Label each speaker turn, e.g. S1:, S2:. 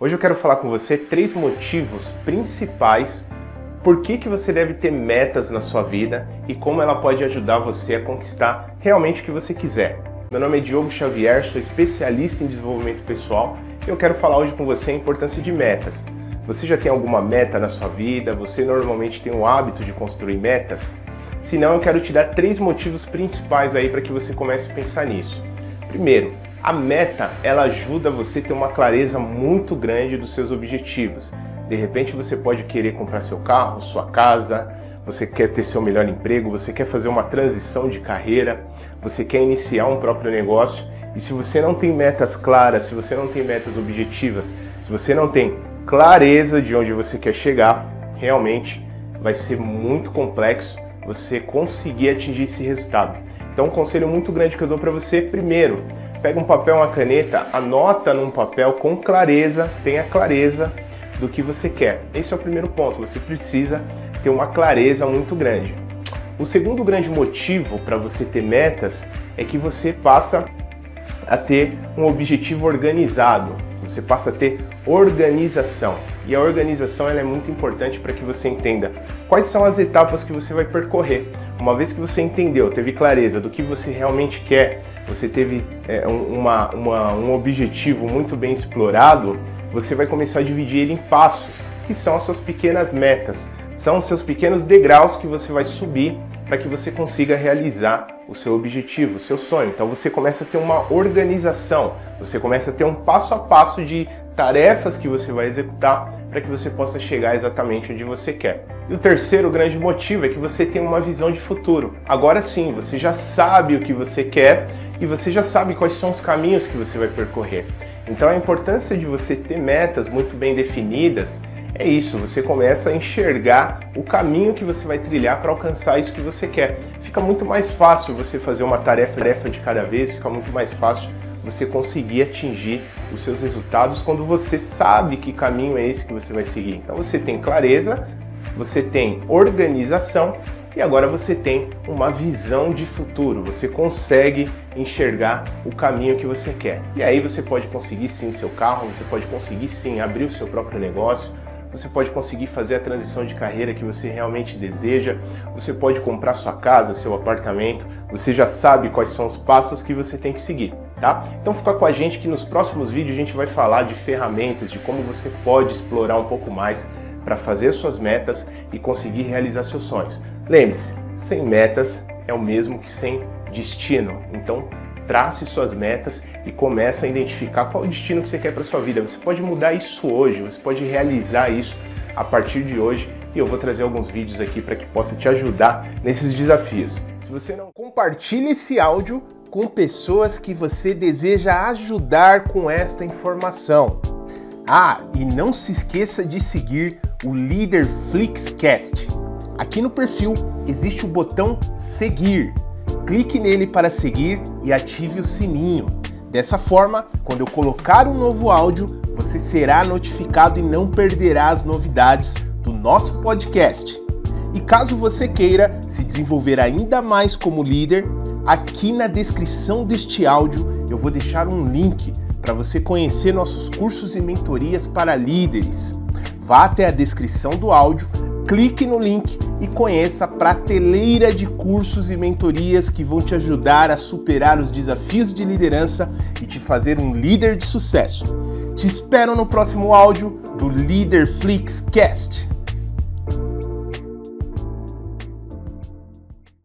S1: Hoje eu quero falar com você três motivos principais por que, que você deve ter metas na sua vida e como ela pode ajudar você a conquistar realmente o que você quiser. Meu nome é Diogo Xavier, sou especialista em desenvolvimento pessoal e eu quero falar hoje com você a importância de metas. Você já tem alguma meta na sua vida? Você normalmente tem o hábito de construir metas? Se não, eu quero te dar três motivos principais aí para que você comece a pensar nisso. Primeiro, a meta ela ajuda você a ter uma clareza muito grande dos seus objetivos. De repente você pode querer comprar seu carro, sua casa, você quer ter seu melhor emprego, você quer fazer uma transição de carreira, você quer iniciar um próprio negócio. E se você não tem metas claras, se você não tem metas objetivas, se você não tem clareza de onde você quer chegar, realmente vai ser muito complexo você conseguir atingir esse resultado. Então, um conselho muito grande que eu dou para você, primeiro, pega um papel, uma caneta, anota num papel com clareza, tenha clareza do que você quer. Esse é o primeiro ponto, você precisa ter uma clareza muito grande. O segundo grande motivo para você ter metas é que você passa a ter um objetivo organizado, você passa a ter organização. E a organização é muito importante para que você entenda quais são as etapas que você vai percorrer. Uma vez que você entendeu, teve clareza do que você realmente quer, você teve é, uma, uma, um objetivo muito bem explorado, você vai começar a dividir ele em passos, que são as suas pequenas metas, são os seus pequenos degraus que você vai subir para que você consiga realizar o seu objetivo, o seu sonho. Então você começa a ter uma organização, você começa a ter um passo a passo de tarefas que você vai executar para que você possa chegar exatamente onde você quer. E o terceiro grande motivo é que você tem uma visão de futuro. Agora sim, você já sabe o que você quer e você já sabe quais são os caminhos que você vai percorrer. Então a importância de você ter metas muito bem definidas é isso, você começa a enxergar o caminho que você vai trilhar para alcançar isso que você quer. Fica muito mais fácil você fazer uma tarefa, tarefa de cada vez, fica muito mais fácil você conseguir atingir os seus resultados quando você sabe que caminho é esse que você vai seguir. Então você tem clareza, você tem organização e agora você tem uma visão de futuro, você consegue enxergar o caminho que você quer. E aí você pode conseguir sim seu carro, você pode conseguir sim abrir o seu próprio negócio, você pode conseguir fazer a transição de carreira que você realmente deseja, você pode comprar sua casa, seu apartamento, você já sabe quais são os passos que você tem que seguir, tá? Então fica com a gente que nos próximos vídeos a gente vai falar de ferramentas, de como você pode explorar um pouco mais para fazer suas metas e conseguir realizar seus sonhos. Lembre-se, sem metas é o mesmo que sem destino. Então, trace suas metas e comece a identificar qual o destino que você quer para sua vida. Você pode mudar isso hoje, você pode realizar isso a partir de hoje e eu vou trazer alguns vídeos aqui para que possa te ajudar nesses desafios. Se você não compartilhe esse áudio com pessoas que você deseja ajudar com esta informação. Ah, e não se esqueça de seguir o Líder Flixcast. Aqui no perfil existe o botão seguir. Clique nele para seguir e ative o sininho. Dessa forma, quando eu colocar um novo áudio, você será notificado e não perderá as novidades do nosso podcast. E caso você queira se desenvolver ainda mais como líder, aqui na descrição deste áudio eu vou deixar um link para você conhecer nossos cursos e mentorias para líderes. Vá até a descrição do áudio, clique no link e conheça a prateleira de cursos e mentorias que vão te ajudar a superar os desafios de liderança e te fazer um líder de sucesso. Te espero no próximo áudio do Leader Flix Cast.